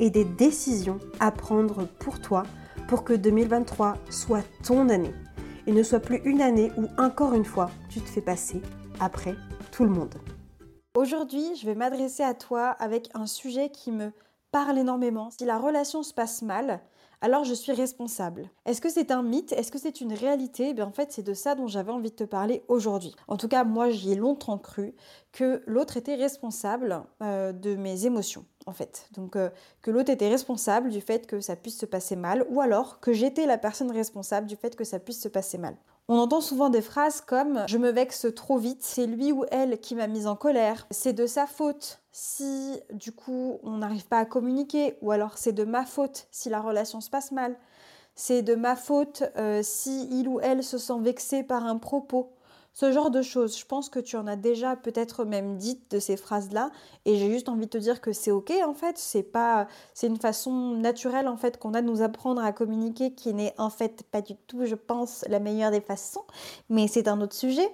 et des décisions à prendre pour toi pour que 2023 soit ton année et ne soit plus une année où encore une fois tu te fais passer après tout le monde. Aujourd'hui, je vais m'adresser à toi avec un sujet qui me parle énormément. Si la relation se passe mal, alors je suis responsable. Est-ce que c'est un mythe? Est-ce que c'est une réalité? Eh bien, En fait, c'est de ça dont j'avais envie de te parler aujourd'hui. En tout cas, moi, j'y ai longtemps cru que l'autre était responsable euh, de mes émotions, en fait. Donc, euh, que l'autre était responsable du fait que ça puisse se passer mal, ou alors que j'étais la personne responsable du fait que ça puisse se passer mal. On entend souvent des phrases comme je me vexe trop vite, c'est lui ou elle qui m'a mise en colère, c'est de sa faute si du coup on n'arrive pas à communiquer, ou alors c'est de ma faute si la relation se passe mal, c'est de ma faute euh, si il ou elle se sent vexé par un propos. Ce genre de choses, je pense que tu en as déjà peut-être même dites de ces phrases-là. Et j'ai juste envie de te dire que c'est OK en fait, c'est pas c'est une façon naturelle en fait qu'on a de nous apprendre à communiquer qui n'est en fait pas du tout je pense la meilleure des façons, mais c'est un autre sujet.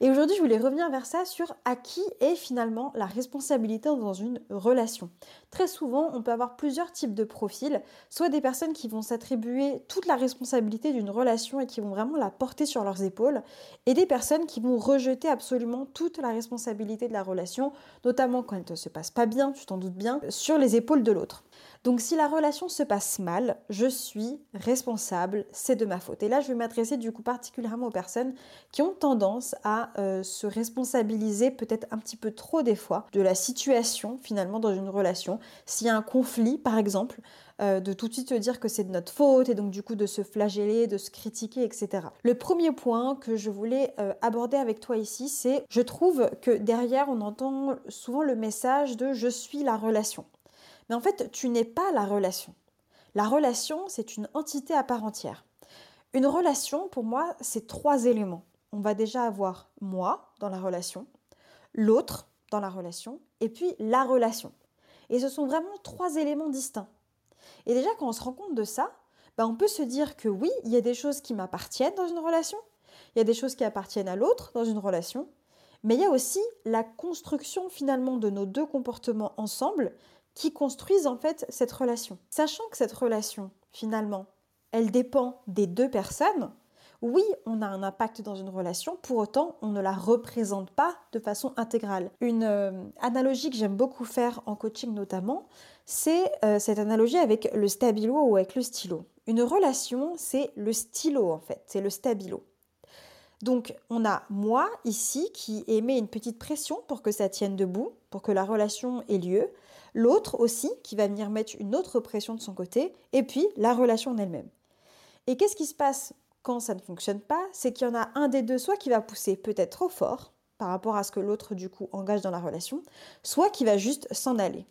et aujourd'hui, je voulais revenir vers ça sur à qui est finalement la responsabilité dans une relation. Très souvent, on peut avoir plusieurs types de profils, soit des personnes qui vont s'attribuer toute la responsabilité d'une relation et qui vont vraiment la porter sur leurs épaules. Et des personnes qui vont rejeter absolument toute la responsabilité de la relation, notamment quand elle ne se passe pas bien, tu t'en doutes bien, sur les épaules de l'autre. Donc si la relation se passe mal, je suis responsable, c'est de ma faute. Et là, je vais m'adresser du coup particulièrement aux personnes qui ont tendance à euh, se responsabiliser peut-être un petit peu trop des fois de la situation finalement dans une relation. S'il y a un conflit par exemple, euh, de tout de suite dire que c'est de notre faute et donc du coup de se flageller, de se critiquer, etc. Le premier point que je voulais euh, aborder avec toi ici, c'est je trouve que derrière on entend souvent le message de je suis la relation. Mais en fait, tu n'es pas la relation. La relation, c'est une entité à part entière. Une relation, pour moi, c'est trois éléments. On va déjà avoir moi dans la relation, l'autre dans la relation, et puis la relation. Et ce sont vraiment trois éléments distincts. Et déjà, quand on se rend compte de ça, bah, on peut se dire que oui, il y a des choses qui m'appartiennent dans une relation, il y a des choses qui appartiennent à l'autre dans une relation, mais il y a aussi la construction finalement de nos deux comportements ensemble qui construisent en fait cette relation. Sachant que cette relation, finalement, elle dépend des deux personnes, oui, on a un impact dans une relation, pour autant, on ne la représente pas de façon intégrale. Une euh, analogie que j'aime beaucoup faire en coaching notamment, c'est euh, cette analogie avec le stabilo ou avec le stylo. Une relation, c'est le stylo en fait, c'est le stabilo. Donc on a moi ici qui émet une petite pression pour que ça tienne debout, pour que la relation ait lieu l'autre aussi qui va venir mettre une autre pression de son côté, et puis la relation en elle-même. Et qu'est-ce qui se passe quand ça ne fonctionne pas? C'est qu'il y en a un des deux soit qui va pousser peut-être trop fort par rapport à ce que l'autre du coup engage dans la relation, soit qui va juste s'en aller.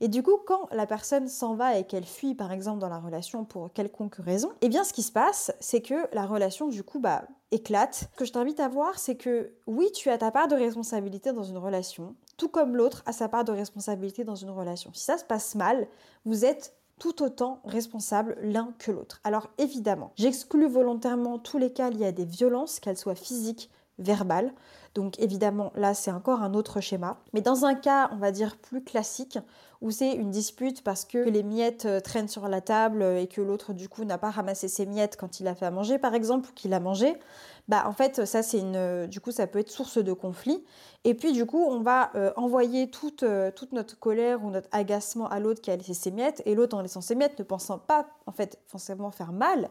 Et du coup, quand la personne s'en va et qu'elle fuit, par exemple, dans la relation pour quelconque raison, eh bien, ce qui se passe, c'est que la relation, du coup, bah, éclate. Ce que je t'invite à voir, c'est que oui, tu as ta part de responsabilité dans une relation, tout comme l'autre a sa part de responsabilité dans une relation. Si ça se passe mal, vous êtes tout autant responsable l'un que l'autre. Alors évidemment, j'exclus volontairement tous les cas liés à des violences, qu'elles soient physiques, verbales. Donc évidemment, là, c'est encore un autre schéma. Mais dans un cas, on va dire plus classique, où c'est une dispute parce que les miettes euh, traînent sur la table et que l'autre, du coup, n'a pas ramassé ses miettes quand il a fait à manger, par exemple, ou qu'il a mangé, bah en fait ça c'est une, du coup ça peut être source de conflit. Et puis du coup on va euh, envoyer toute, euh, toute notre colère ou notre agacement à l'autre qui a laissé ses miettes, et l'autre en laissant ses miettes ne pensant pas en fait forcément faire mal,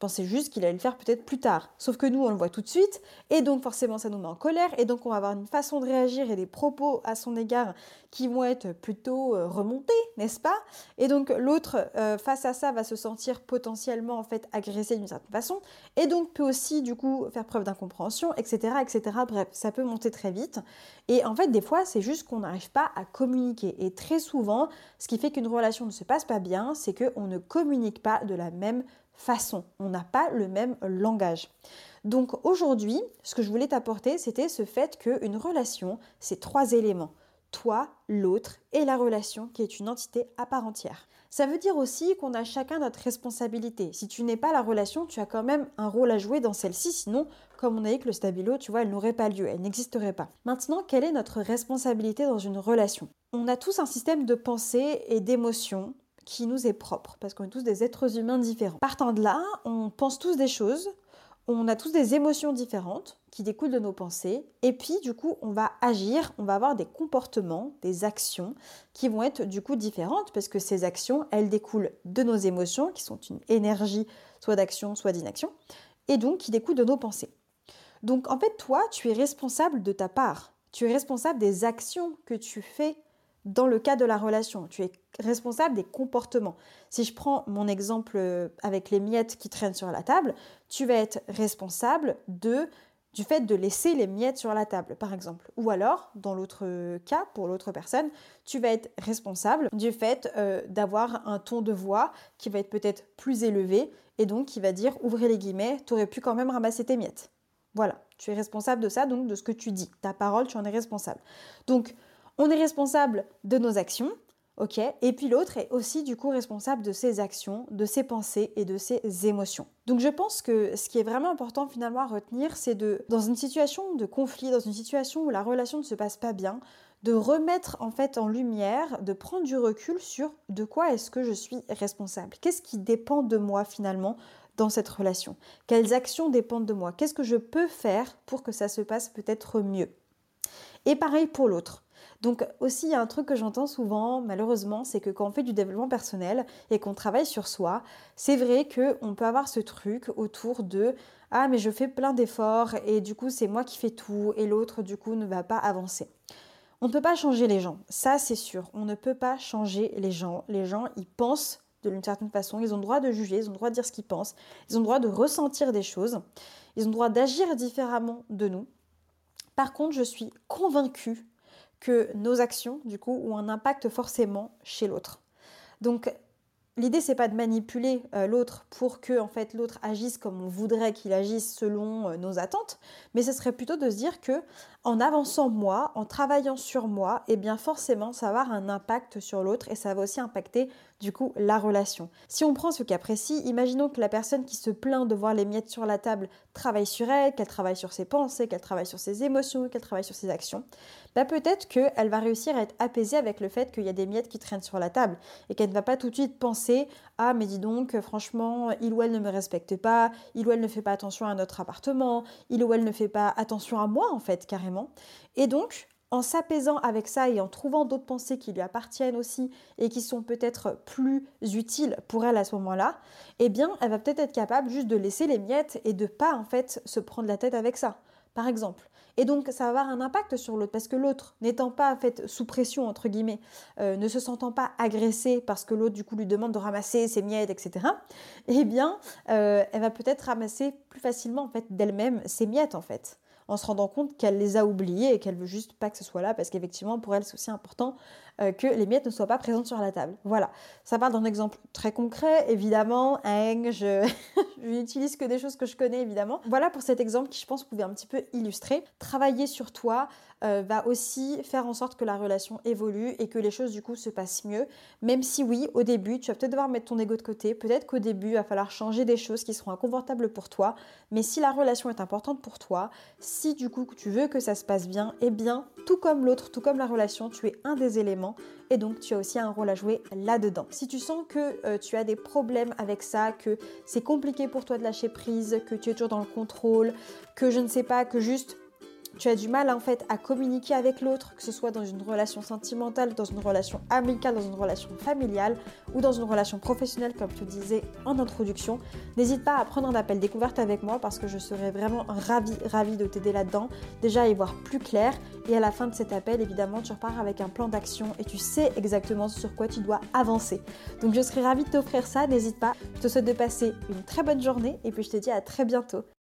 pensait juste qu'il allait le faire peut-être plus tard. Sauf que nous on le voit tout de suite, et donc forcément ça nous met en colère, et donc on va avoir une façon de réagir et des propos à son égard qui vont être plutôt euh, remontés, n'est-ce pas? Et donc l'autre face à ça va se sentir potentiellement en fait agressé d'une certaine façon, et donc peut aussi du coup faire preuve d'incompréhension, etc., etc. Bref, ça peut monter très vite. Et en fait, des fois, c'est juste qu'on n'arrive pas à communiquer. Et très souvent, ce qui fait qu'une relation ne se passe pas bien, c'est qu'on ne communique pas de la même façon. On n'a pas le même langage. Donc aujourd'hui, ce que je voulais t'apporter, c'était ce fait qu'une relation, c'est trois éléments toi, l'autre et la relation qui est une entité à part entière. Ça veut dire aussi qu'on a chacun notre responsabilité. Si tu n'es pas la relation, tu as quand même un rôle à jouer dans celle-ci, sinon, comme on a dit que le stabilo, tu vois, elle n'aurait pas lieu, elle n'existerait pas. Maintenant, quelle est notre responsabilité dans une relation? On a tous un système de pensée et d'émotions qui nous est propre, parce qu'on est tous des êtres humains différents. Partant de là, on pense tous des choses, on a tous des émotions différentes qui découlent de nos pensées. Et puis, du coup, on va agir, on va avoir des comportements, des actions qui vont être du coup différentes parce que ces actions, elles découlent de nos émotions qui sont une énergie soit d'action, soit d'inaction, et donc qui découlent de nos pensées. Donc, en fait, toi, tu es responsable de ta part. Tu es responsable des actions que tu fais dans le cas de la relation. Tu es responsable des comportements. Si je prends mon exemple euh, avec les miettes qui traînent sur la table, tu vas être responsable de du fait de laisser les miettes sur la table, par exemple. Ou alors, dans l'autre cas, pour l'autre personne, tu vas être responsable du fait euh, d'avoir un ton de voix qui va être peut-être plus élevé et donc qui va dire, ouvrez les guillemets, tu aurais pu quand même ramasser tes miettes. Voilà, tu es responsable de ça, donc de ce que tu dis. Ta parole, tu en es responsable. Donc, on est responsable de nos actions, ok Et puis l'autre est aussi du coup responsable de ses actions, de ses pensées et de ses émotions. Donc je pense que ce qui est vraiment important finalement à retenir, c'est de, dans une situation de conflit, dans une situation où la relation ne se passe pas bien, de remettre en fait en lumière, de prendre du recul sur de quoi est-ce que je suis responsable Qu'est-ce qui dépend de moi finalement dans cette relation? Quelles actions dépendent de moi? Qu'est-ce que je peux faire pour que ça se passe peut-être mieux? Et pareil pour l'autre. Donc aussi, il y a un truc que j'entends souvent, malheureusement, c'est que quand on fait du développement personnel et qu'on travaille sur soi, c'est vrai qu'on peut avoir ce truc autour de ah mais je fais plein d'efforts et du coup c'est moi qui fais tout et l'autre du coup ne va pas avancer. On ne peut pas changer les gens, ça c'est sûr. On ne peut pas changer les gens. Les gens, ils pensent d'une certaine façon, ils ont le droit de juger, ils ont le droit de dire ce qu'ils pensent, ils ont le droit de ressentir des choses, ils ont le droit d'agir différemment de nous. Par contre, je suis convaincue que nos actions, du coup, ont un impact forcément chez l'autre. Donc, l'idée, c'est pas de manipuler euh, l'autre pour que, en fait, l'autre agisse comme on voudrait qu'il agisse selon euh, nos attentes, mais ce serait plutôt de se dire que, en avançant moi, en travaillant sur moi, eh bien, forcément, ça va avoir un impact sur l'autre et ça va aussi impacter du coup la relation. Si on prend ce cas précis, imaginons que la personne qui se plaint de voir les miettes sur la table travaille sur elle, qu'elle travaille sur ses pensées, qu'elle travaille sur ses émotions, qu'elle travaille sur ses actions, bah peut-être qu'elle va réussir à être apaisée avec le fait qu'il y a des miettes qui traînent sur la table et qu'elle ne va pas tout de suite penser ah mais dis donc franchement il ou elle ne me respecte pas, il ou elle ne fait pas attention à notre appartement, il ou elle ne fait pas attention à moi en fait carrément. Et donc en s'apaisant avec ça et en trouvant d'autres pensées qui lui appartiennent aussi et qui sont peut-être plus utiles pour elle à ce moment-là, eh bien, elle va peut-être être capable juste de laisser les miettes et de pas en fait se prendre la tête avec ça, par exemple. Et donc, ça va avoir un impact sur l'autre parce que l'autre, n'étant pas en fait sous pression entre guillemets, euh, ne se sentant pas agressé parce que l'autre du coup lui demande de ramasser ses miettes, etc. Eh bien, euh, elle va peut-être ramasser plus facilement en fait d'elle-même ses miettes en fait en se rendant compte qu'elle les a oubliés et qu'elle veut juste pas que ce soit là parce qu'effectivement pour elle c'est aussi important que les miettes ne soient pas présentes sur la table. Voilà, ça parle d'un exemple très concret évidemment, hein, je, n'utilise que des choses que je connais évidemment. Voilà pour cet exemple qui je pense pouvait un petit peu illustrer. Travailler sur toi euh, va aussi faire en sorte que la relation évolue et que les choses du coup se passent mieux, même si oui au début tu vas peut-être devoir mettre ton ego de côté, peut-être qu'au début il va falloir changer des choses qui seront inconfortables pour toi, mais si la relation est importante pour toi, si du coup tu veux que ça se passe bien, eh bien, tout comme l'autre, tout comme la relation, tu es un des éléments et donc tu as aussi un rôle à jouer là-dedans. Si tu sens que euh, tu as des problèmes avec ça, que c'est compliqué pour toi de lâcher prise, que tu es toujours dans le contrôle, que je ne sais pas, que juste tu as du mal en fait à communiquer avec l'autre, que ce soit dans une relation sentimentale, dans une relation amicale, dans une relation familiale ou dans une relation professionnelle comme te disais en introduction, n'hésite pas à prendre un appel découverte avec moi parce que je serais vraiment ravie, ravie de t'aider là-dedans, déjà à y voir plus clair. Et à la fin de cet appel évidemment tu repars avec un plan d'action et tu sais exactement sur quoi tu dois avancer. Donc je serais ravie de t'offrir ça, n'hésite pas, je te souhaite de passer une très bonne journée et puis je te dis à très bientôt.